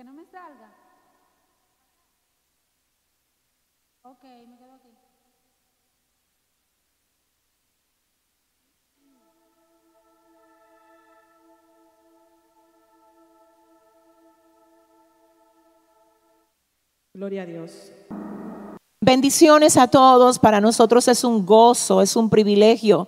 que no me salga. Ok, me quedo aquí. Gloria a Dios. Bendiciones a todos. Para nosotros es un gozo, es un privilegio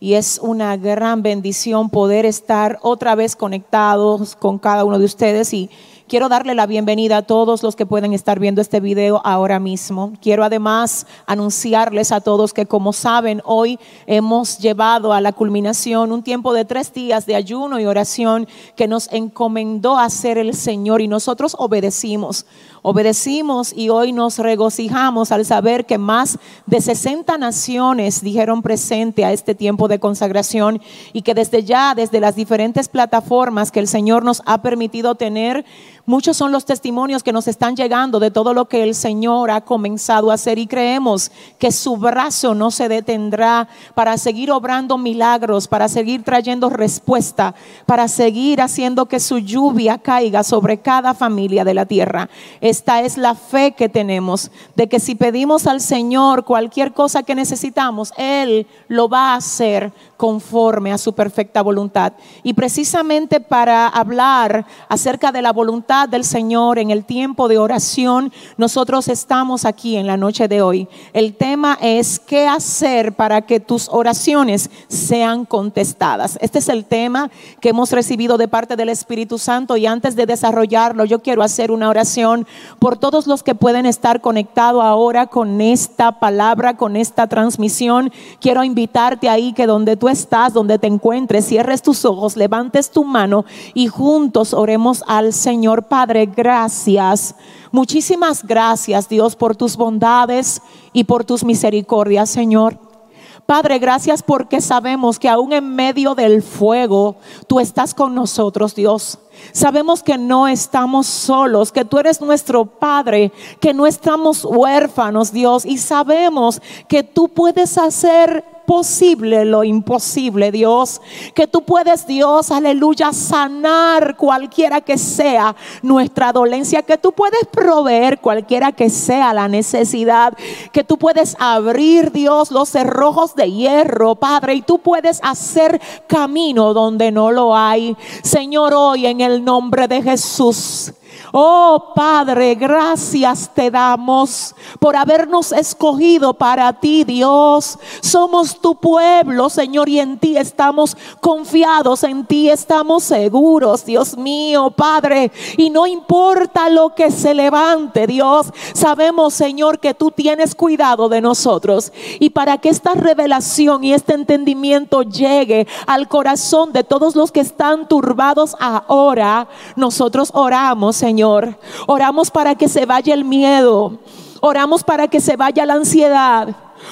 y es una gran bendición poder estar otra vez conectados con cada uno de ustedes y Quiero darle la bienvenida a todos los que pueden estar viendo este video ahora mismo. Quiero además anunciarles a todos que como saben, hoy hemos llevado a la culminación un tiempo de tres días de ayuno y oración que nos encomendó hacer el Señor y nosotros obedecimos. Obedecimos y hoy nos regocijamos al saber que más de 60 naciones dijeron presente a este tiempo de consagración y que desde ya, desde las diferentes plataformas que el Señor nos ha permitido tener, Muchos son los testimonios que nos están llegando de todo lo que el Señor ha comenzado a hacer y creemos que su brazo no se detendrá para seguir obrando milagros, para seguir trayendo respuesta, para seguir haciendo que su lluvia caiga sobre cada familia de la tierra. Esta es la fe que tenemos de que si pedimos al Señor cualquier cosa que necesitamos, Él lo va a hacer conforme a su perfecta voluntad. Y precisamente para hablar acerca de la voluntad del Señor en el tiempo de oración, nosotros estamos aquí en la noche de hoy. El tema es qué hacer para que tus oraciones sean contestadas. Este es el tema que hemos recibido de parte del Espíritu Santo y antes de desarrollarlo yo quiero hacer una oración por todos los que pueden estar conectados ahora con esta palabra, con esta transmisión. Quiero invitarte ahí que donde tú estás, donde te encuentres, cierres tus ojos, levantes tu mano y juntos oremos al Señor Padre. Gracias. Muchísimas gracias Dios por tus bondades y por tus misericordias, Señor. Padre, gracias porque sabemos que aún en medio del fuego tú estás con nosotros, Dios. Sabemos que no estamos solos, que tú eres nuestro Padre, que no estamos huérfanos, Dios, y sabemos que tú puedes hacer posible lo imposible, Dios. Que tú puedes, Dios, aleluya, sanar cualquiera que sea nuestra dolencia. Que tú puedes proveer cualquiera que sea la necesidad. Que tú puedes abrir, Dios, los cerrojos de hierro, Padre. Y tú puedes hacer camino donde no lo hay. Señor, hoy en el nombre de Jesús. Oh Padre, gracias te damos por habernos escogido para ti, Dios. Somos tu pueblo, Señor, y en ti estamos confiados, en ti estamos seguros, Dios mío, Padre. Y no importa lo que se levante, Dios, sabemos, Señor, que tú tienes cuidado de nosotros. Y para que esta revelación y este entendimiento llegue al corazón de todos los que están turbados ahora, nosotros oramos, Señor Señor. Oramos para que se vaya el miedo. Oramos para que se vaya la ansiedad.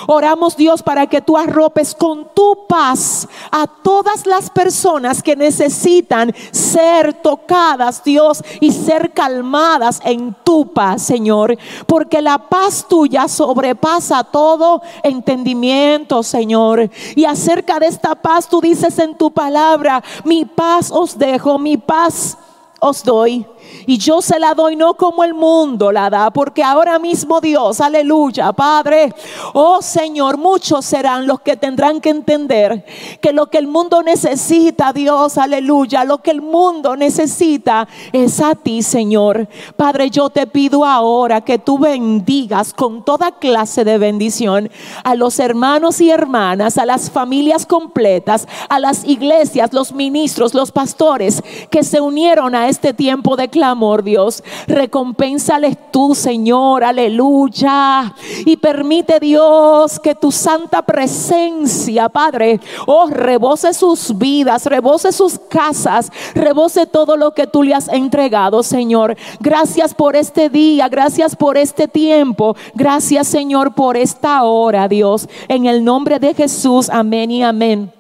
Oramos Dios para que tú arropes con tu paz a todas las personas que necesitan ser tocadas, Dios, y ser calmadas en tu paz, Señor. Porque la paz tuya sobrepasa todo entendimiento, Señor. Y acerca de esta paz tú dices en tu palabra, mi paz os dejo, mi paz os doy. Y yo se la doy no como el mundo la da, porque ahora mismo Dios, aleluya, Padre, oh Señor, muchos serán los que tendrán que entender que lo que el mundo necesita, Dios, aleluya, lo que el mundo necesita es a ti, Señor. Padre, yo te pido ahora que tú bendigas con toda clase de bendición a los hermanos y hermanas, a las familias completas, a las iglesias, los ministros, los pastores que se unieron a este tiempo de clamor amor, Dios. Recompénsales tú, Señor, aleluya. Y permite, Dios, que tu santa presencia, Padre, oh, rebose sus vidas, rebose sus casas, rebose todo lo que tú le has entregado, Señor. Gracias por este día, gracias por este tiempo, gracias, Señor, por esta hora, Dios. En el nombre de Jesús, amén y amén.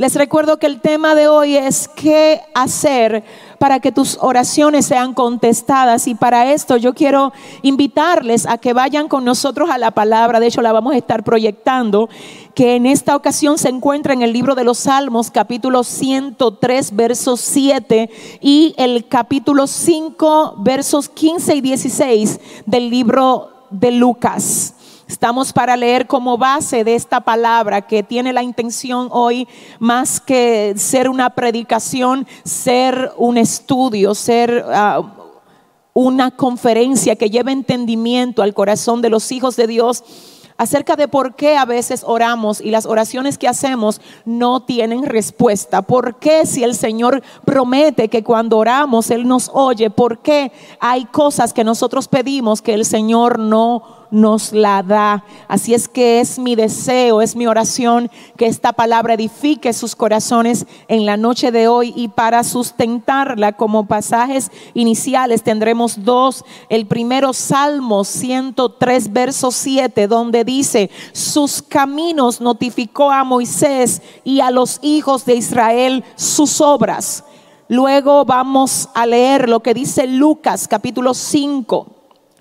Les recuerdo que el tema de hoy es qué hacer para que tus oraciones sean contestadas y para esto yo quiero invitarles a que vayan con nosotros a la palabra, de hecho la vamos a estar proyectando, que en esta ocasión se encuentra en el libro de los Salmos capítulo 103 versos 7 y el capítulo 5 versos 15 y 16 del libro de Lucas. Estamos para leer como base de esta palabra que tiene la intención hoy más que ser una predicación, ser un estudio, ser uh, una conferencia que lleve entendimiento al corazón de los hijos de Dios acerca de por qué a veces oramos y las oraciones que hacemos no tienen respuesta. ¿Por qué si el Señor promete que cuando oramos Él nos oye? ¿Por qué hay cosas que nosotros pedimos que el Señor no nos la da. Así es que es mi deseo, es mi oración que esta palabra edifique sus corazones en la noche de hoy y para sustentarla como pasajes iniciales tendremos dos. El primero Salmo 103 verso 7 donde dice, sus caminos notificó a Moisés y a los hijos de Israel sus obras. Luego vamos a leer lo que dice Lucas capítulo 5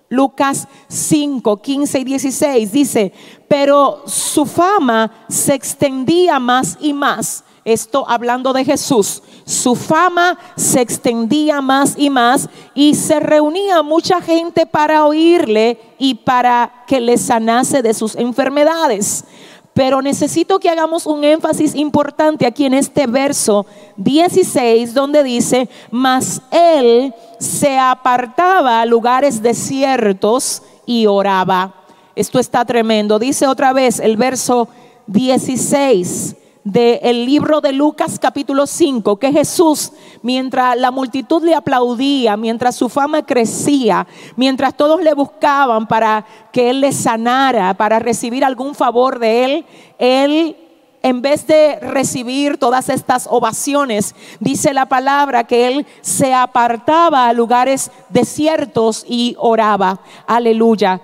Lucas 5, 15 y 16 dice, pero su fama se extendía más y más. Esto hablando de Jesús. Su fama se extendía más y más y se reunía mucha gente para oírle y para que le sanase de sus enfermedades. Pero necesito que hagamos un énfasis importante aquí en este verso 16, donde dice, mas él se apartaba a lugares desiertos y oraba. Esto está tremendo. Dice otra vez el verso 16 del libro de Lucas capítulo 5, que Jesús, mientras la multitud le aplaudía, mientras su fama crecía, mientras todos le buscaban para que Él le sanara, para recibir algún favor de Él, Él en vez de recibir todas estas ovaciones, dice la palabra que él se apartaba a lugares desiertos y oraba. Aleluya.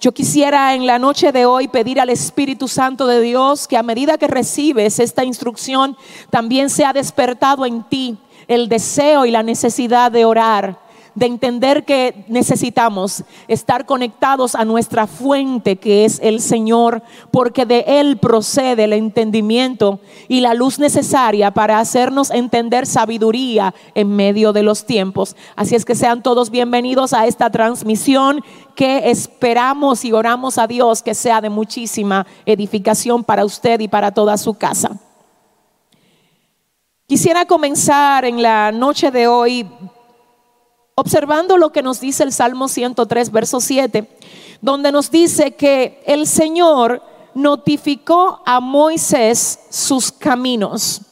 Yo quisiera en la noche de hoy pedir al Espíritu Santo de Dios que a medida que recibes esta instrucción, también sea despertado en ti el deseo y la necesidad de orar de entender que necesitamos estar conectados a nuestra fuente que es el Señor, porque de Él procede el entendimiento y la luz necesaria para hacernos entender sabiduría en medio de los tiempos. Así es que sean todos bienvenidos a esta transmisión que esperamos y oramos a Dios que sea de muchísima edificación para usted y para toda su casa. Quisiera comenzar en la noche de hoy observando lo que nos dice el Salmo 103, verso 7, donde nos dice que el Señor notificó a Moisés sus caminos,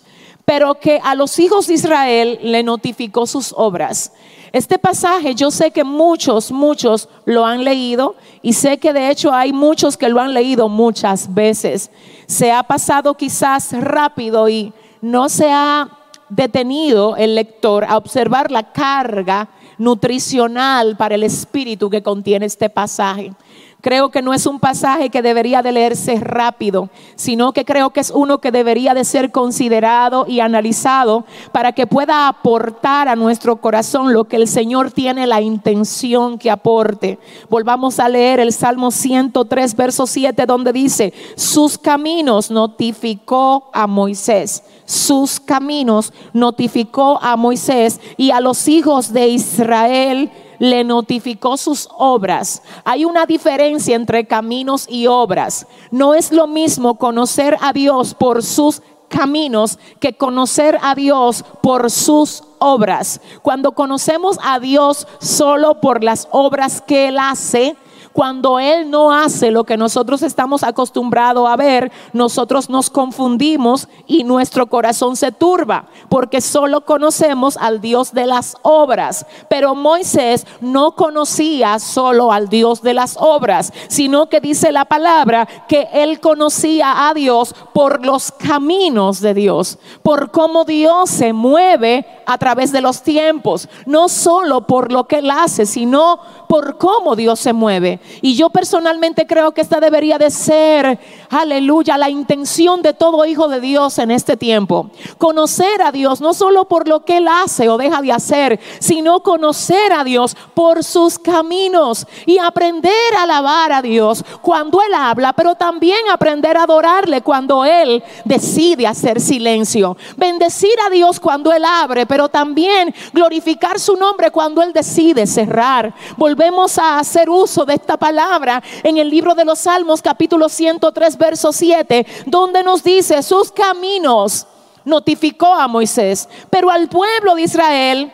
pero que a los hijos de Israel le notificó sus obras. Este pasaje yo sé que muchos, muchos lo han leído y sé que de hecho hay muchos que lo han leído muchas veces. Se ha pasado quizás rápido y no se ha detenido el lector a observar la carga nutricional para el espíritu que contiene este pasaje. Creo que no es un pasaje que debería de leerse rápido, sino que creo que es uno que debería de ser considerado y analizado para que pueda aportar a nuestro corazón lo que el Señor tiene la intención que aporte. Volvamos a leer el Salmo 103, verso 7, donde dice, sus caminos notificó a Moisés sus caminos, notificó a Moisés y a los hijos de Israel le notificó sus obras. Hay una diferencia entre caminos y obras. No es lo mismo conocer a Dios por sus caminos que conocer a Dios por sus obras. Cuando conocemos a Dios solo por las obras que Él hace, cuando Él no hace lo que nosotros estamos acostumbrados a ver, nosotros nos confundimos y nuestro corazón se turba, porque solo conocemos al Dios de las obras. Pero Moisés no conocía solo al Dios de las obras, sino que dice la palabra que él conocía a Dios por los caminos de Dios, por cómo Dios se mueve a través de los tiempos, no solo por lo que él hace, sino por cómo Dios se mueve. Y yo personalmente creo que esta debería de ser, aleluya, la intención de todo hijo de Dios en este tiempo. Conocer a Dios no solo por lo que Él hace o deja de hacer, sino conocer a Dios por sus caminos y aprender a alabar a Dios cuando Él habla, pero también aprender a adorarle cuando Él decide hacer silencio. Bendecir a Dios cuando Él abre, pero también glorificar su nombre cuando Él decide cerrar. Volvemos a hacer uso de esta palabra en el libro de los Salmos capítulo 103 verso 7, donde nos dice sus caminos notificó a Moisés, pero al pueblo de Israel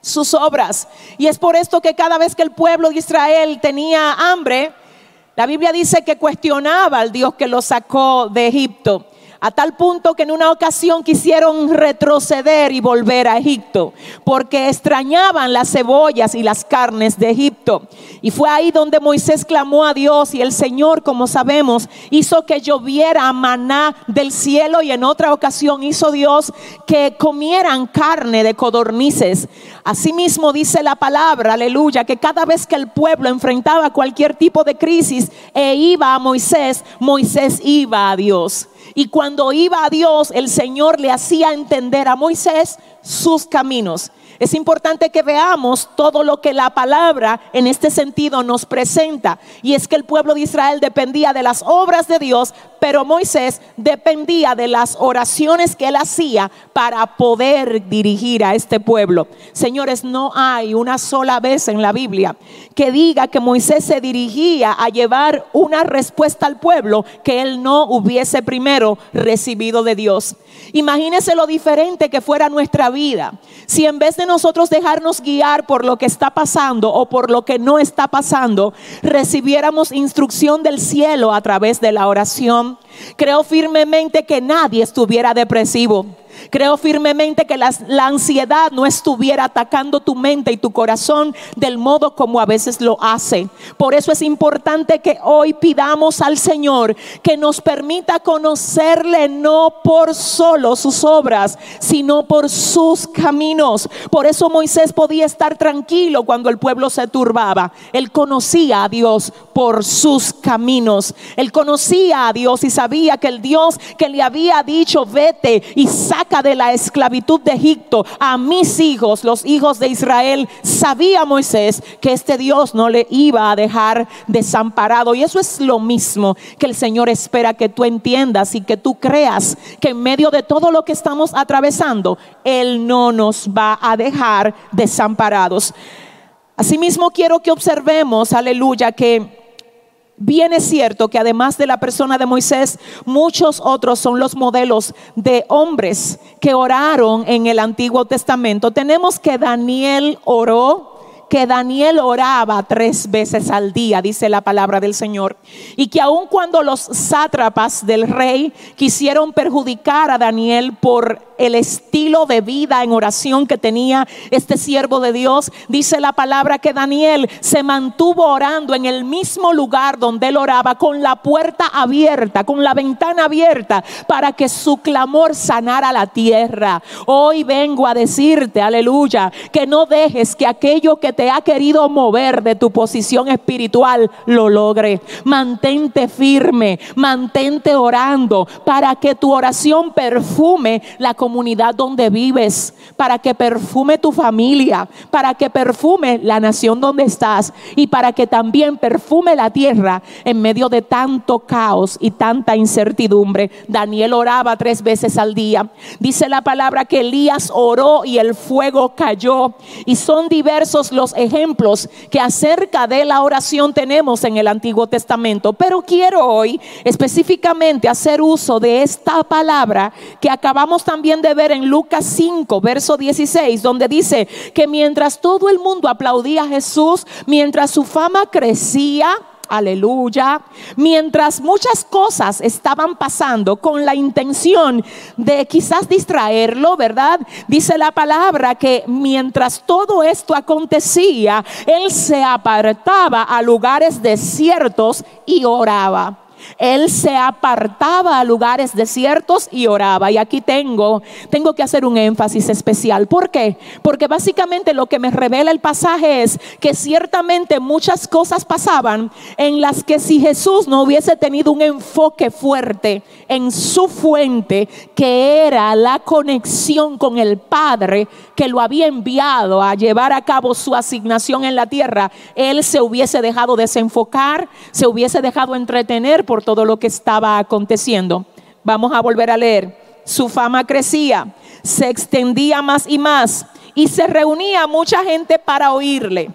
sus obras. Y es por esto que cada vez que el pueblo de Israel tenía hambre, la Biblia dice que cuestionaba al Dios que lo sacó de Egipto a tal punto que en una ocasión quisieron retroceder y volver a Egipto, porque extrañaban las cebollas y las carnes de Egipto. Y fue ahí donde Moisés clamó a Dios y el Señor, como sabemos, hizo que lloviera maná del cielo y en otra ocasión hizo Dios que comieran carne de codornices. Asimismo dice la palabra, aleluya, que cada vez que el pueblo enfrentaba cualquier tipo de crisis e iba a Moisés, Moisés iba a Dios. Y cuando iba a Dios, el Señor le hacía entender a Moisés sus caminos. Es importante que veamos todo lo que la palabra en este sentido nos presenta. Y es que el pueblo de Israel dependía de las obras de Dios, pero Moisés dependía de las oraciones que él hacía para poder dirigir a este pueblo. Señores, no hay una sola vez en la Biblia que diga que Moisés se dirigía a llevar una respuesta al pueblo que él no hubiese primero recibido de Dios. Imagínese lo diferente que fuera nuestra vida si en vez de nosotros dejarnos guiar por lo que está pasando o por lo que no está pasando, recibiéramos instrucción del cielo a través de la oración. Creo firmemente que nadie estuviera depresivo. Creo firmemente que la, ansiedad no estuviera atacando tu mente y tu corazón del modo como a veces lo hace. Por eso es importante que hoy pidamos al Señor que nos permita conocerle no por solo sus obras, sino por sus caminos. Por eso Moisés podía estar tranquilo cuando el pueblo se turbaba. Él conocía a Dios por sus caminos. Él conocía a Dios y sabía que el Dios que le había dicho, vete y saca de la esclavitud de Egipto a mis hijos, los hijos de Israel, sabía Moisés que este Dios no le iba a dejar desamparado. Y eso es lo mismo que el Señor espera que tú entiendas y que tú creas que en medio de todo lo que estamos atravesando, Él no nos va a dejar desamparados. Asimismo quiero que observemos, aleluya, que Bien es cierto que además de la persona de Moisés, muchos otros son los modelos de hombres que oraron en el Antiguo Testamento. Tenemos que Daniel oró, que Daniel oraba tres veces al día, dice la palabra del Señor, y que aun cuando los sátrapas del rey quisieron perjudicar a Daniel por el estilo de vida en oración que tenía este siervo de Dios. Dice la palabra que Daniel se mantuvo orando en el mismo lugar donde él oraba, con la puerta abierta, con la ventana abierta, para que su clamor sanara la tierra. Hoy vengo a decirte, aleluya, que no dejes que aquello que te ha querido mover de tu posición espiritual lo logre. Mantente firme, mantente orando para que tu oración perfume la comunidad donde vives, para que perfume tu familia, para que perfume la nación donde estás y para que también perfume la tierra en medio de tanto caos y tanta incertidumbre. Daniel oraba tres veces al día. Dice la palabra que Elías oró y el fuego cayó. Y son diversos los ejemplos que acerca de la oración tenemos en el Antiguo Testamento. Pero quiero hoy específicamente hacer uso de esta palabra que acabamos también de ver en Lucas 5, verso 16, donde dice que mientras todo el mundo aplaudía a Jesús, mientras su fama crecía, Aleluya. Mientras muchas cosas estaban pasando con la intención de quizás distraerlo, ¿verdad? Dice la palabra que mientras todo esto acontecía, él se apartaba a lugares desiertos y oraba. Él se apartaba a lugares desiertos y oraba. Y aquí tengo, tengo que hacer un énfasis especial. ¿Por qué? Porque básicamente lo que me revela el pasaje es que ciertamente muchas cosas pasaban en las que si Jesús no hubiese tenido un enfoque fuerte en su fuente, que era la conexión con el Padre que lo había enviado a llevar a cabo su asignación en la tierra, él se hubiese dejado desenfocar, se hubiese dejado entretener por todo lo que estaba aconteciendo. Vamos a volver a leer. Su fama crecía, se extendía más y más y se reunía mucha gente para oírle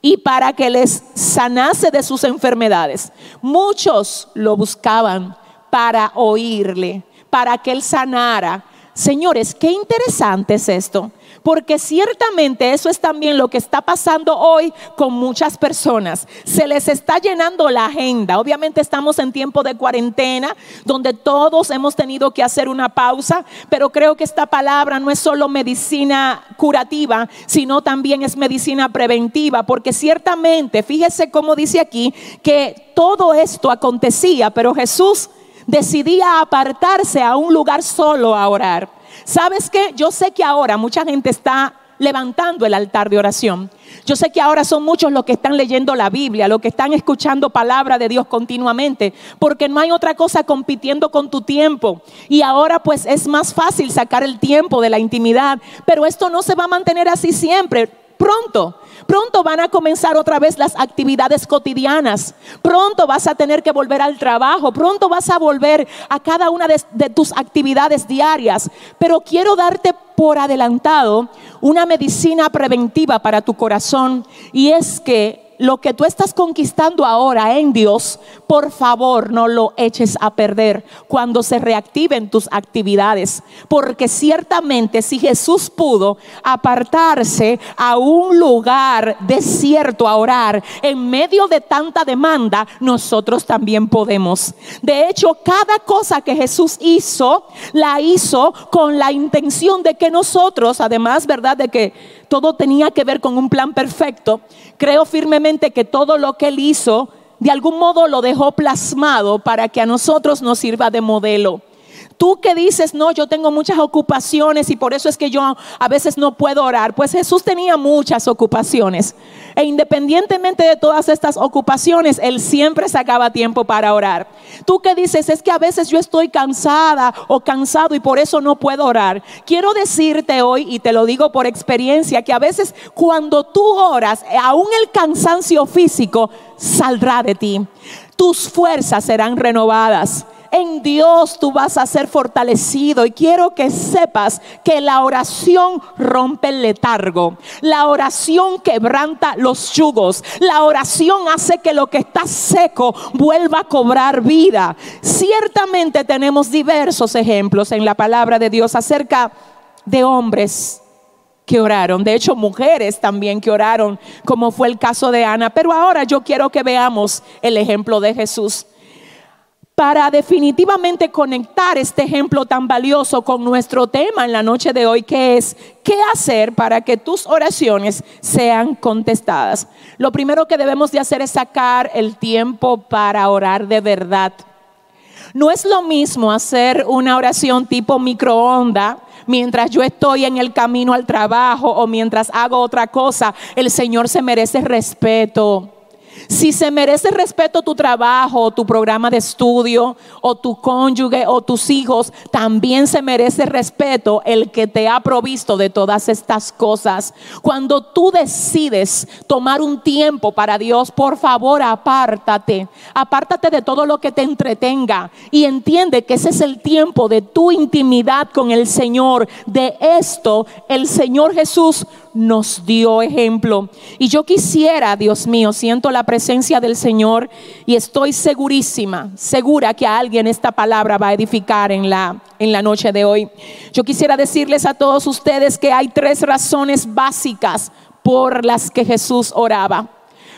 y para que les sanase de sus enfermedades. Muchos lo buscaban para oírle, para que él sanara. Señores, qué interesante es esto. Porque ciertamente eso es también lo que está pasando hoy con muchas personas. Se les está llenando la agenda. Obviamente estamos en tiempo de cuarentena, donde todos hemos tenido que hacer una pausa, pero creo que esta palabra no es solo medicina curativa, sino también es medicina preventiva, porque ciertamente, fíjese cómo dice aquí, que todo esto acontecía, pero Jesús decidía apartarse a un lugar solo a orar. ¿Sabes qué? Yo sé que ahora mucha gente está levantando el altar de oración. Yo sé que ahora son muchos los que están leyendo la Biblia, los que están escuchando palabra de Dios continuamente, porque no hay otra cosa compitiendo con tu tiempo. Y ahora pues es más fácil sacar el tiempo de la intimidad, pero esto no se va a mantener así siempre. Pronto, pronto van a comenzar otra vez las actividades cotidianas. Pronto vas a tener que volver al trabajo. Pronto vas a volver a cada una de, tus actividades diarias. Pero quiero darte por adelantado una medicina preventiva para tu corazón y es que lo que tú estás conquistando ahora en Dios, por favor no lo eches a perder cuando se reactiven tus actividades. Porque ciertamente si Jesús pudo apartarse a un lugar desierto a orar en medio de tanta demanda, nosotros también podemos. De hecho, cada cosa que Jesús hizo, la hizo con la intención de que nosotros, además, ¿verdad? De que todo tenía que ver con un plan perfecto. Creo firmemente que todo lo que él hizo, de algún modo lo dejó plasmado para que a nosotros nos sirva de modelo. Tú que dices, no, yo tengo muchas ocupaciones y por eso es que yo a veces no puedo orar. Pues Jesús tenía muchas ocupaciones. E independientemente de todas estas ocupaciones, Él siempre sacaba tiempo para orar. Tú que dices, es que a veces yo estoy cansada o cansado y por eso no puedo orar. Quiero decirte hoy, y te lo digo por experiencia, que a veces cuando tú oras, aún el cansancio físico saldrá de ti. Tus fuerzas serán renovadas en Dios tú vas a ser fortalecido. Y quiero que sepas que la oración rompe el letargo. La oración quebranta los yugos. La oración hace que lo que está seco vuelva a cobrar vida. Ciertamente tenemos diversos ejemplos en la palabra de Dios acerca de hombres que oraron, de hecho mujeres también que oraron, como fue el caso de Ana. Pero ahora yo quiero que veamos el ejemplo de Jesús para definitivamente conectar este ejemplo tan valioso con nuestro tema en la noche de hoy, que es qué hacer para que tus oraciones sean contestadas. Lo primero que debemos de hacer es sacar el tiempo para orar de verdad. No es lo mismo hacer una oración tipo microonda mientras yo estoy en el camino al trabajo o mientras hago otra cosa. El Señor se merece respeto. Si se merece respeto tu trabajo, tu programa de estudio, o tu cónyuge, o tus hijos, también se merece respeto el que te ha provisto de todas estas cosas. Cuando tú decides tomar un tiempo para Dios, por favor, apártate. Apártate de todo lo que te entretenga y entiende que ese es el tiempo de tu intimidad con el Señor. De esto el Señor Jesús nos dio ejemplo. Y yo quisiera, Dios mío, siento la presencia del Señor y estoy segurísima, segura que a alguien esta palabra va a edificar en la, en la noche de hoy. Yo quisiera decirles a todos ustedes que hay tres razones básicas por las que Jesús oraba.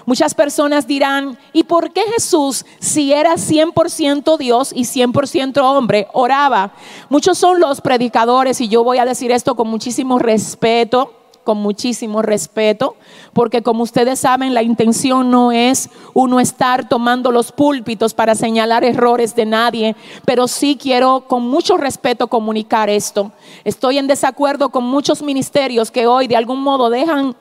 Muchas personas dirán, ¿y por qué Jesús, si era 100% Dios y 100% hombre, oraba? Muchos son los predicadores, y yo voy a decir esto con muchísimo respeto, con muchísimo respeto, porque como ustedes saben, la intención no es uno estar tomando los púlpitos para señalar errores de nadie, pero sí quiero con mucho respeto comunicar esto. Estoy en desacuerdo con muchos ministerios que hoy de algún modo dejan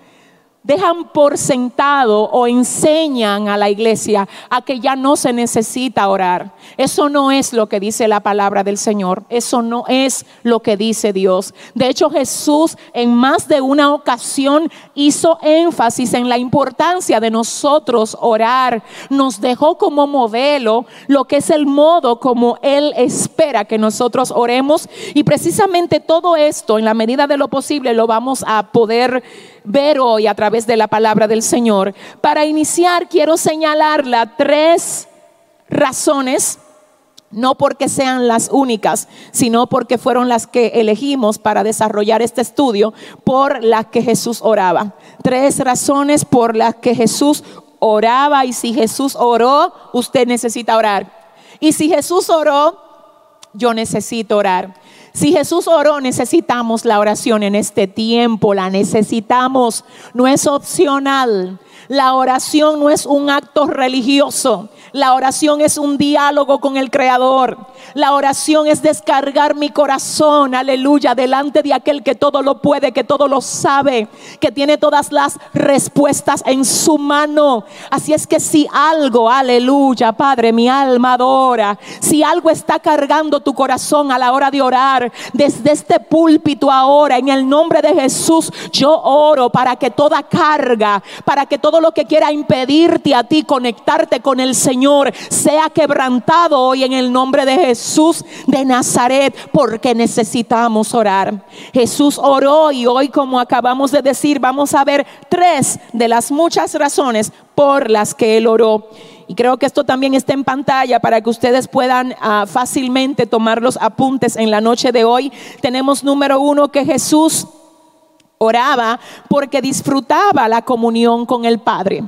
dejan por sentado o enseñan a la iglesia a que ya no se necesita orar. Eso no es lo que dice la palabra del Señor. Eso no es lo que dice Dios. De hecho, Jesús en más de una ocasión hizo énfasis en la importancia de nosotros orar. Nos dejó como modelo lo que es el modo como Él espera que nosotros oremos. Y precisamente todo esto, en la medida de lo posible, lo vamos a poder ver hoy a través de la palabra del Señor. Para iniciar, quiero señalarla tres razones, no porque sean las únicas, sino porque fueron las que elegimos para desarrollar este estudio, por las que Jesús oraba. Tres razones por las que Jesús oraba y si Jesús oró, usted necesita orar. Y si Jesús oró, yo necesito orar. Si Jesús oró, necesitamos la oración en este tiempo, la necesitamos, no es opcional. La oración no es un acto religioso. La oración es un diálogo con el Creador. La oración es descargar mi corazón, aleluya, delante de aquel que todo lo puede, que todo lo sabe, que tiene todas las respuestas en su mano. Así es que si algo, aleluya, Padre, mi alma adora, si algo está cargando tu corazón a la hora de orar, desde este púlpito ahora, en el nombre de Jesús, yo oro para que toda carga, para que todo lo que quiera impedirte a ti conectarte con el Señor sea quebrantado hoy en el nombre de Jesús de Nazaret, porque necesitamos orar. Jesús oró y hoy, como acabamos de decir, vamos a ver tres de las muchas razones por las que él oró. Y creo que esto también está en pantalla para que ustedes puedan uh, fácilmente tomar los apuntes en la noche de hoy. Tenemos número uno que Jesús oraba porque disfrutaba la comunión con el Padre.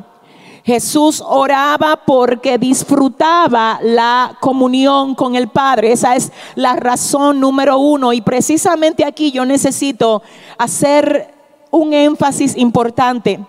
Jesús oraba porque disfrutaba la comunión con el Padre. Esa es la razón número uno. Y precisamente aquí yo necesito hacer un énfasis importante.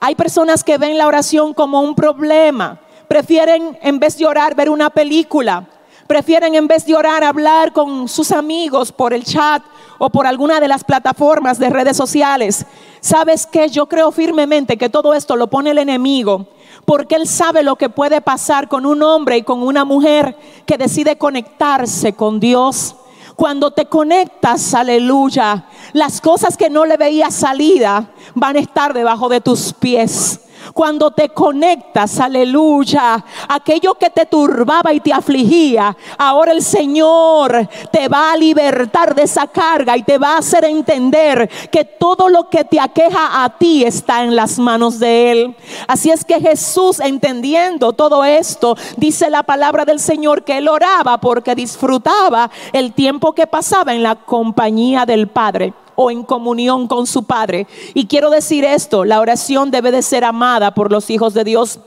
Hay personas que ven la oración como un problema. Prefieren en vez de orar ver una película. Prefieren en vez de orar hablar con sus amigos por el chat o por alguna de las plataformas de redes sociales. ¿Sabes qué? Yo creo firmemente que todo esto lo pone el enemigo porque él sabe lo que puede pasar con un hombre y con una mujer que decide conectarse con Dios. Cuando te conectas, aleluya, las cosas que no le veías salida van a estar debajo de tus pies. Cuando te conectas, aleluya, aquello que te turbaba y te afligía, ahora el Señor te va a libertar de esa carga y te va a hacer entender que todo lo que te aqueja a ti está en las manos de Él. Así es que Jesús, entendiendo todo esto, dice la palabra del Señor que Él oraba porque disfrutaba el tiempo que pasaba en la compañía del Padre o en comunión con su Padre. Y quiero decir esto, la oración debe de ser amada por los hijos de Dios.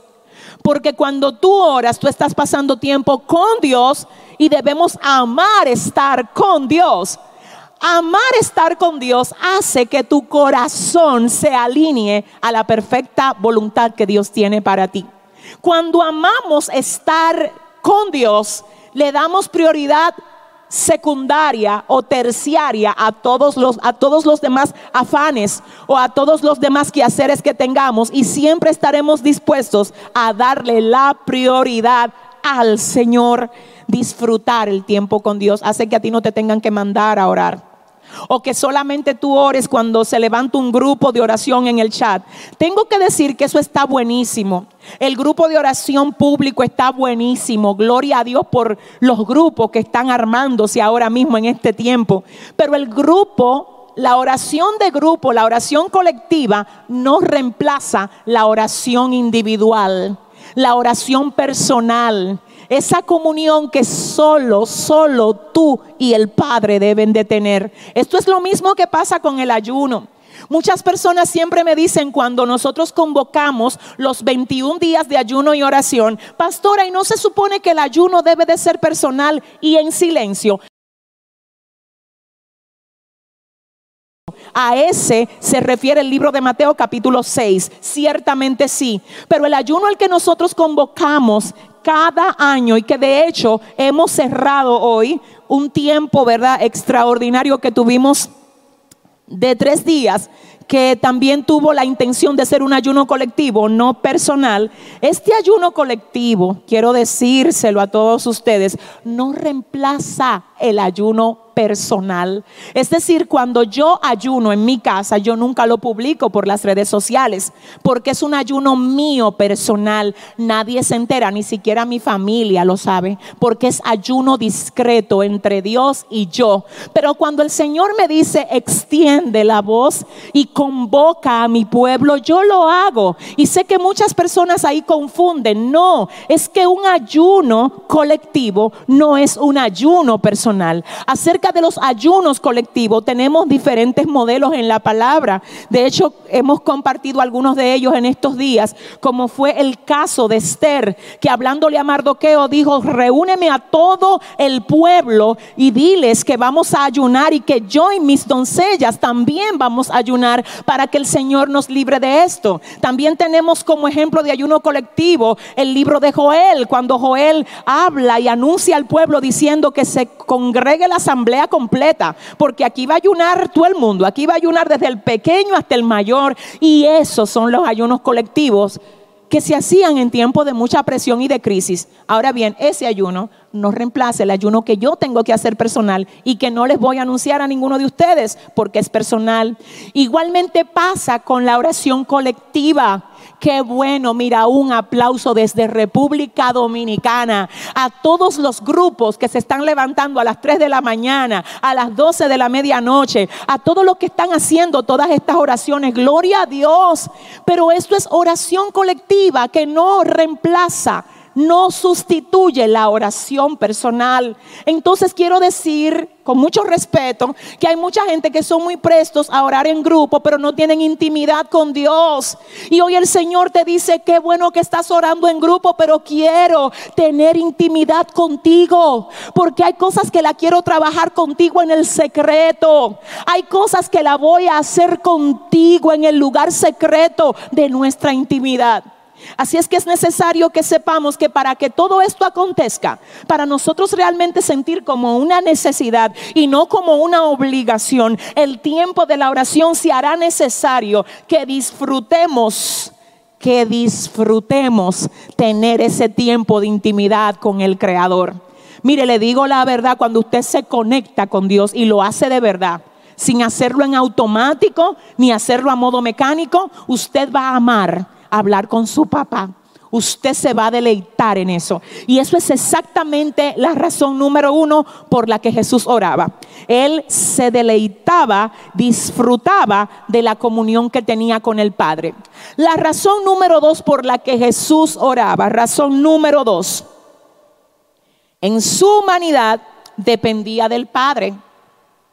Porque cuando tú oras, tú estás pasando tiempo con Dios y debemos amar estar con Dios. Amar estar con Dios hace que tu corazón se alinee a la perfecta voluntad que Dios tiene para ti. Cuando amamos estar con Dios, le damos prioridad secundaria o terciaria a todos los a todos los demás afanes o a todos los demás quehaceres que tengamos y siempre estaremos dispuestos a darle la prioridad al Señor. Disfrutar el tiempo con Dios hace que a ti no te tengan que mandar a orar o que solamente tú ores cuando se levanta un grupo de oración en el chat. Tengo que decir que eso está buenísimo. El grupo de oración público está buenísimo. Gloria a Dios por los grupos que están armándose ahora mismo en este tiempo. Pero el grupo, la oración de grupo, la oración colectiva, no reemplaza la oración individual, la oración personal esa comunión que solo, solo tú y el Padre deben de tener. Esto es lo mismo que pasa con el ayuno. Muchas personas siempre me dicen cuando nosotros convocamos los 21 días de ayuno y oración, pastora, y no se supone que el ayuno debe de ser personal y en silencio. A ese se refiere el libro de Mateo capítulo 6. Ciertamente sí. Pero el ayuno al que nosotros convocamos cada año y que de hecho hemos cerrado hoy un tiempo, ¿verdad? Extraordinario que tuvimos de tres días que también tuvo la intención de ser un ayuno colectivo, no personal. Este ayuno colectivo, quiero decírselo a todos ustedes, no reemplaza el ayuno personal. Es decir, cuando yo ayuno en mi casa, yo nunca lo publico por las redes sociales, porque es un ayuno mío personal. Nadie se entera, ni siquiera mi familia lo sabe, porque es ayuno discreto entre Dios y yo. Pero cuando el Señor me dice, extiende la voz y convoca a mi pueblo, yo lo hago. Y sé que muchas personas ahí confunden. No, es que un ayuno colectivo no es un ayuno personal. Acerca de los ayunos colectivos, tenemos diferentes modelos en la palabra. De hecho, hemos compartido algunos de ellos en estos días, como fue el caso de Esther, que hablándole a Mardoqueo dijo, reúneme a todo el pueblo y diles que vamos a ayunar y que yo y mis doncellas también vamos a ayunar para que el Señor nos libre de esto. También tenemos como ejemplo de ayuno colectivo el libro de Joel, cuando Joel habla y anuncia al pueblo diciendo que se congregue la asamblea completa, porque aquí va a ayunar todo el mundo, aquí va a ayunar desde el pequeño hasta el mayor, y esos son los ayunos colectivos que se hacían en tiempos de mucha presión y de crisis. Ahora bien, ese ayuno no reemplaza el ayuno que yo tengo que hacer personal y que no les voy a anunciar a ninguno de ustedes porque es personal. Igualmente pasa con la oración colectiva. Qué bueno, mira, un aplauso desde República Dominicana a todos los grupos que se están levantando a las 3 de la mañana, a las 12 de la medianoche, a todos los que están haciendo todas estas oraciones. Gloria a Dios. Pero esto es oración colectiva que no reemplaza no sustituye la oración personal. Entonces quiero decir con mucho respeto que hay mucha gente que son muy prestos a orar en grupo, pero no tienen intimidad con Dios. Y hoy el Señor te dice, qué bueno que estás orando en grupo, pero quiero tener intimidad contigo, porque hay cosas que la quiero trabajar contigo en el secreto. Hay cosas que la voy a hacer contigo en el lugar secreto de nuestra intimidad. Así es que es necesario que sepamos que para que todo esto acontezca, para nosotros realmente sentir como una necesidad y no como una obligación, el tiempo de la oración se hará necesario que disfrutemos que disfrutemos tener ese tiempo de intimidad con el Creador. Mire, le digo la verdad, cuando usted se conecta con Dios y lo hace de verdad, sin hacerlo en automático ni hacerlo a modo mecánico, usted va a amar hablar con su papá. Usted se va a deleitar en eso. Y eso es exactamente la razón número uno por la que Jesús oraba. Él se deleitaba, disfrutaba de la comunión que tenía con el Padre. La razón número dos por la que Jesús oraba, razón número dos, en su humanidad dependía del Padre.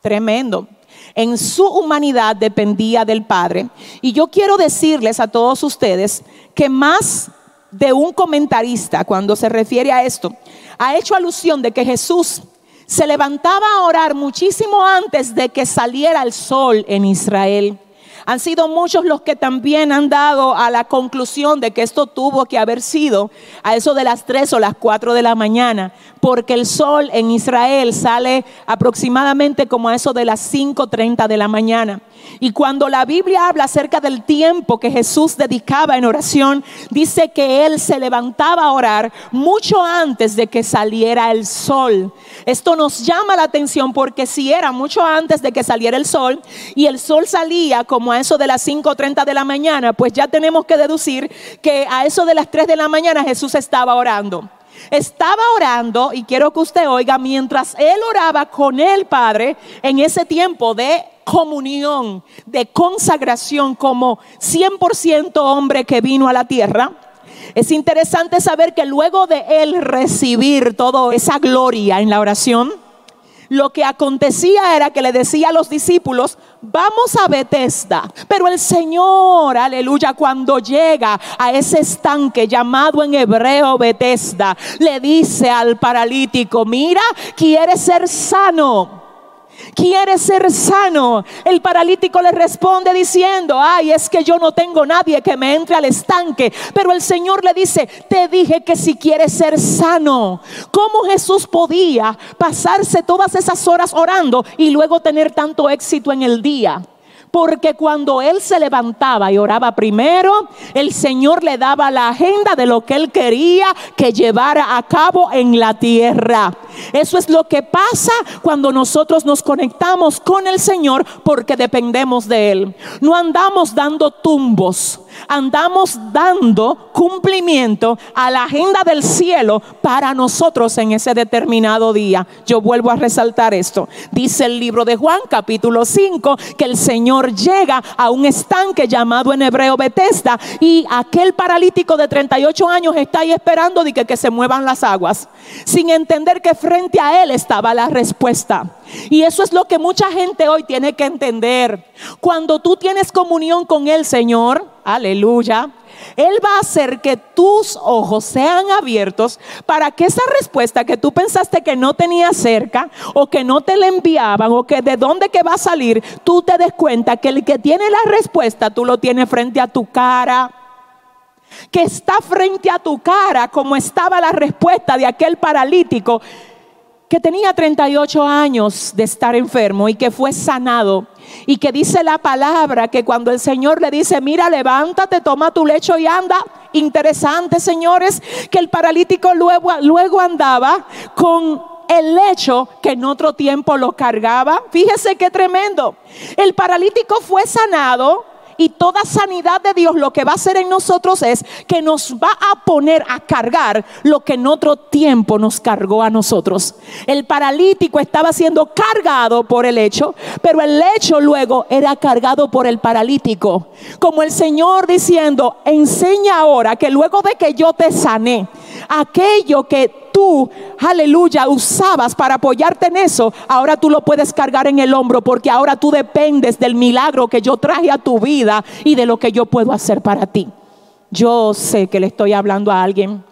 Tremendo en su humanidad dependía del Padre. Y yo quiero decirles a todos ustedes que más de un comentarista, cuando se refiere a esto, ha hecho alusión de que Jesús se levantaba a orar muchísimo antes de que saliera el sol en Israel. Han sido muchos los que también han dado a la conclusión de que esto tuvo que haber sido a eso de las 3 o las 4 de la mañana, porque el sol en Israel sale aproximadamente como a eso de las 5.30 de la mañana. Y cuando la Biblia habla acerca del tiempo que Jesús dedicaba en oración, dice que él se levantaba a orar mucho antes de que saliera el sol. Esto nos llama la atención porque si era mucho antes de que saliera el sol y el sol salía como a eso de las 5.30 de la mañana, pues ya tenemos que deducir que a eso de las 3 de la mañana Jesús estaba orando. Estaba orando y quiero que usted oiga, mientras él oraba con el Padre en ese tiempo de comunión, de consagración como 100% hombre que vino a la tierra. Es interesante saber que luego de él recibir toda esa gloria en la oración, lo que acontecía era que le decía a los discípulos, vamos a Bethesda. Pero el Señor, aleluya, cuando llega a ese estanque llamado en hebreo Bethesda, le dice al paralítico, mira, quiere ser sano. Quiere ser sano. El paralítico le responde diciendo, ay, es que yo no tengo nadie que me entre al estanque. Pero el Señor le dice, te dije que si quieres ser sano, ¿cómo Jesús podía pasarse todas esas horas orando y luego tener tanto éxito en el día? Porque cuando él se levantaba y oraba primero, el Señor le daba la agenda de lo que él quería que llevara a cabo en la tierra. Eso es lo que pasa cuando nosotros nos conectamos con el Señor porque dependemos de Él. No andamos dando tumbos, andamos dando cumplimiento a la agenda del cielo para nosotros en ese determinado día. Yo vuelvo a resaltar esto. Dice el libro de Juan capítulo 5 que el Señor llega a un estanque llamado en hebreo Bethesda y aquel paralítico de 38 años está ahí esperando de que, que se muevan las aguas, sin entender que frente a él estaba la respuesta. Y eso es lo que mucha gente hoy tiene que entender. Cuando tú tienes comunión con el Señor, aleluya, Él va a hacer que tus ojos sean abiertos para que esa respuesta que tú pensaste que no tenía cerca o que no te la enviaban o que de dónde que va a salir, tú te des cuenta que el que tiene la respuesta tú lo tienes frente a tu cara que está frente a tu cara como estaba la respuesta de aquel paralítico que tenía 38 años de estar enfermo y que fue sanado y que dice la palabra que cuando el Señor le dice, mira, levántate, toma tu lecho y anda. Interesante, señores, que el paralítico luego, luego andaba con el lecho que en otro tiempo lo cargaba. Fíjese qué tremendo. El paralítico fue sanado y toda sanidad de Dios lo que va a hacer en nosotros es que nos va a poner a cargar lo que en otro tiempo nos cargó a nosotros. El paralítico estaba siendo cargado por el hecho, pero el hecho luego era cargado por el paralítico. Como el Señor diciendo, enseña ahora que luego de que yo te sané, aquello que tú, aleluya, usabas para apoyarte en eso, ahora tú lo puedes cargar en el hombro porque ahora tú dependes del milagro que yo traje a tu vida y de lo que yo puedo hacer para ti. Yo sé que le estoy hablando a alguien.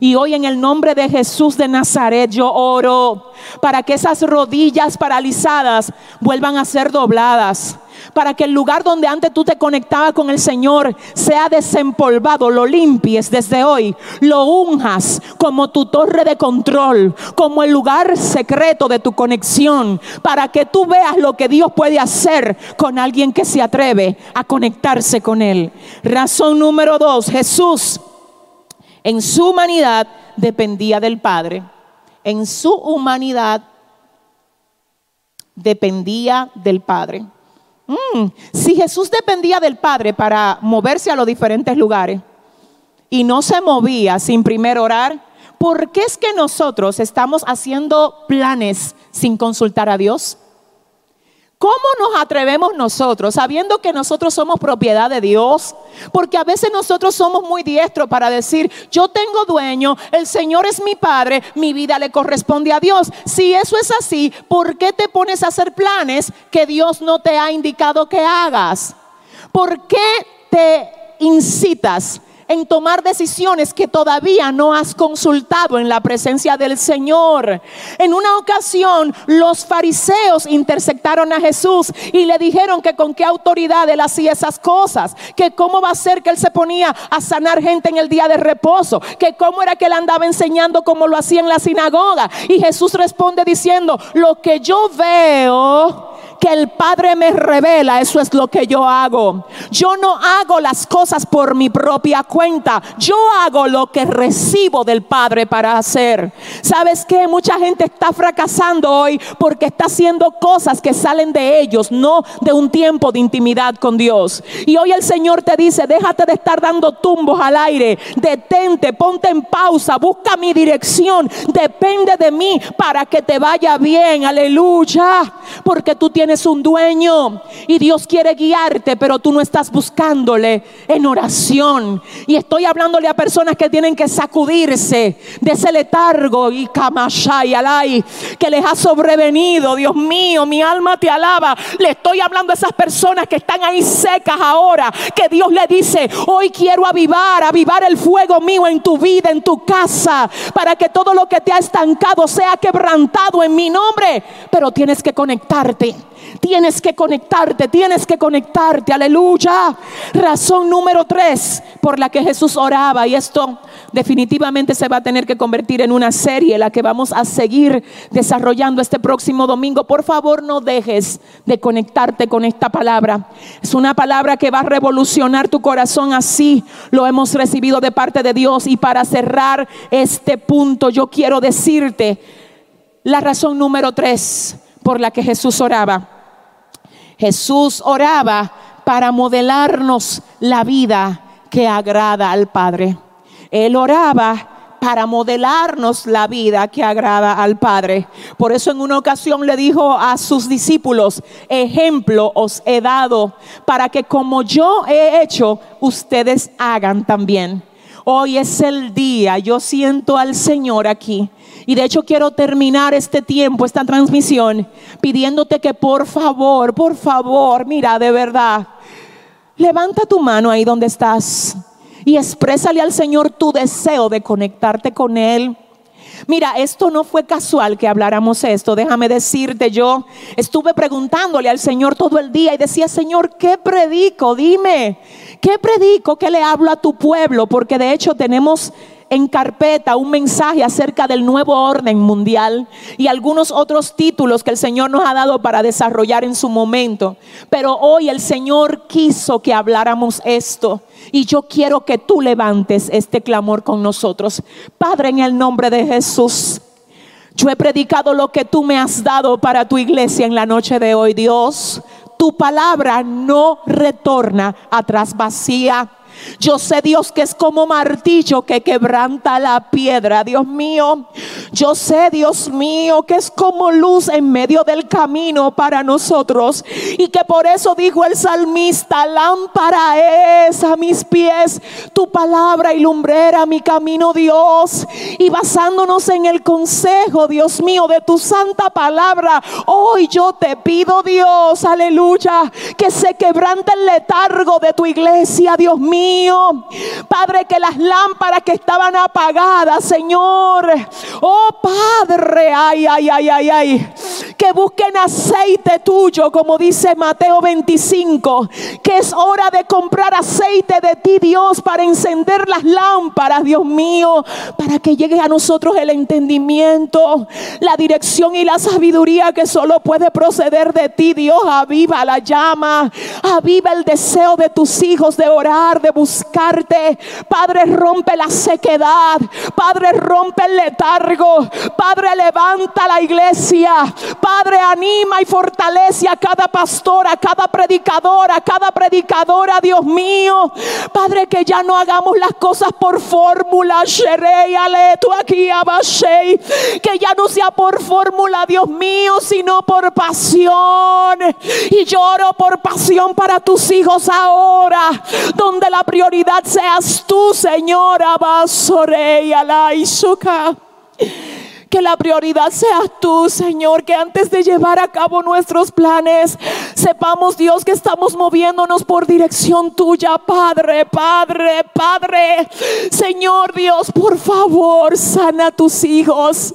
Y hoy en el nombre de Jesús de Nazaret yo oro para que esas rodillas paralizadas vuelvan a ser dobladas para que el lugar donde antes tú te conectabas con el Señor sea desempolvado, lo limpies desde hoy, lo unjas como tu torre de control, como el lugar secreto de tu conexión, para que tú veas lo que Dios puede hacer con alguien que se atreve a conectarse con Él. Razón número dos, Jesús en su humanidad dependía del Padre. En su humanidad dependía del Padre. Mm, si Jesús dependía del Padre para moverse a los diferentes lugares y no se movía sin primero orar, ¿por qué es que nosotros estamos haciendo planes sin consultar a Dios? ¿Cómo nos atrevemos nosotros, sabiendo que nosotros somos propiedad de Dios? Porque a veces nosotros somos muy diestros para decir, yo tengo dueño, el Señor es mi Padre, mi vida le corresponde a Dios. Si eso es así, ¿por qué te pones a hacer planes que Dios no te ha indicado que hagas? ¿Por qué te incitas en tomar decisiones que todavía no has consultado en la presencia del Señor. En una ocasión los fariseos interceptaron a Jesús y le dijeron que con qué autoridad él hacía esas cosas, que cómo va a ser que él se ponía a sanar gente en el día de reposo, que cómo era que él andaba enseñando como lo hacía en la sinagoga. Y Jesús responde diciendo, lo que yo veo que el Padre me revela, eso es lo que yo hago. Yo no hago las cosas por mi propia cuenta. Yo hago lo que recibo del Padre para hacer. ¿Sabes qué? Mucha gente está fracasando hoy porque está haciendo cosas que salen de ellos, no de un tiempo de intimidad con Dios. Y hoy el Señor te dice, déjate de estar dando tumbos al aire. Detente, ponte en pausa, busca mi dirección. Depende de mí para que te vaya bien. Aleluya. Porque tú tienes tienes un dueño y Dios quiere guiarte, pero tú no estás buscándole en oración. Y estoy hablándole a personas que tienen que sacudirse de ese letargo y camashay alay que les ha sobrevenido. Dios mío, mi alma te alaba. Le estoy hablando a esas personas que están ahí secas ahora, que Dios le dice, hoy quiero avivar, avivar el fuego mío en tu vida, en tu casa, para que todo lo que te ha estancado sea quebrantado en mi nombre. Pero tienes que conectarte. Tienes que conectarte, tienes que conectarte, aleluya. Razón número tres por la que Jesús oraba, y esto definitivamente se va a tener que convertir en una serie, la que vamos a seguir desarrollando este próximo domingo. Por favor, no dejes de conectarte con esta palabra. Es una palabra que va a revolucionar tu corazón así. Lo hemos recibido de parte de Dios. Y para cerrar este punto, yo quiero decirte la razón número tres por la que Jesús oraba. Jesús oraba para modelarnos la vida que agrada al Padre. Él oraba para modelarnos la vida que agrada al Padre. Por eso en una ocasión le dijo a sus discípulos, ejemplo os he dado para que como yo he hecho, ustedes hagan también. Hoy es el día, yo siento al Señor aquí. Y de hecho quiero terminar este tiempo, esta transmisión, pidiéndote que por favor, por favor, mira, de verdad, levanta tu mano ahí donde estás y exprésale al Señor tu deseo de conectarte con Él. Mira, esto no fue casual que habláramos esto. Déjame decirte, yo estuve preguntándole al Señor todo el día y decía, Señor, ¿qué predico? Dime, ¿qué predico? ¿Qué le hablo a tu pueblo? Porque de hecho tenemos en carpeta un mensaje acerca del nuevo orden mundial y algunos otros títulos que el Señor nos ha dado para desarrollar en su momento. Pero hoy el Señor quiso que habláramos esto y yo quiero que tú levantes este clamor con nosotros. Padre, en el nombre de Jesús. Yo he predicado lo que tú me has dado para tu iglesia en la noche de hoy, Dios. Tu palabra no retorna atrás vacía yo sé, Dios, que es como martillo que quebranta la piedra, Dios mío. Yo sé, Dios mío, que es como luz en medio del camino para nosotros. Y que por eso dijo el salmista, lámpara es a mis pies tu palabra y lumbrera mi camino, Dios. Y basándonos en el consejo, Dios mío, de tu santa palabra, hoy yo te pido, Dios, aleluya, que se quebrante el letargo de tu iglesia, Dios mío Padre, que las lámparas que estaban apagadas, Señor. Oh Padre, ay, ay, ay, ay, ay. Que busquen aceite tuyo, como dice Mateo 25. Que es hora de comprar aceite de ti, Dios, para encender las lámparas, Dios mío. Para que llegue a nosotros el entendimiento, la dirección y la sabiduría que solo puede proceder de ti, Dios. Aviva la llama, aviva el deseo de tus hijos de orar, de buscarte. Padre, rompe la sequedad. Padre, rompe el letargo. Padre, levanta la iglesia. Padre, anima y fortalece a cada pastora, a cada predicadora, a cada predicadora, Dios mío. Padre, que ya no hagamos las cosas por fórmula. aquí Que ya no sea por fórmula, Dios mío, sino por pasión. Y lloro por pasión para tus hijos ahora, donde la prioridad seas tú, Señor. Abasoreya la isuka. Que la prioridad seas tú, Señor, que antes de llevar a cabo nuestros planes, sepamos, Dios, que estamos moviéndonos por dirección tuya, Padre, Padre, Padre. Señor Dios, por favor, sana a tus hijos.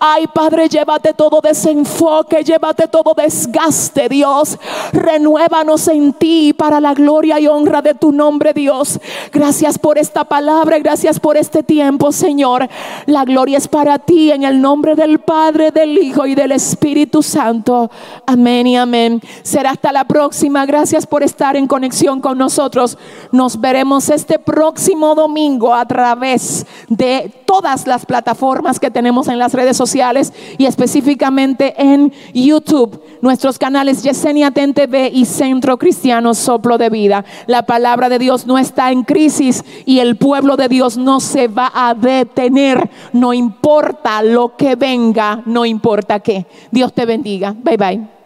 Ay, Padre, llévate todo desenfoque, llévate todo desgaste, Dios. Renuévanos en ti para la gloria y honra de tu nombre, Dios. Gracias por esta palabra, gracias por este tiempo, Señor. La gloria es para ti en el nombre del Padre, del Hijo y del Espíritu Santo. Amén y amén. Hasta la próxima. Gracias por estar en conexión con nosotros. Nos veremos este próximo domingo a través de todas las plataformas que tenemos en las redes sociales y específicamente en YouTube. Nuestros canales Yesenia Ten TV y Centro Cristiano Soplo de Vida. La palabra de Dios no está en crisis y el pueblo de Dios no se va a detener. No importa lo que venga, no importa qué. Dios te bendiga. Bye bye.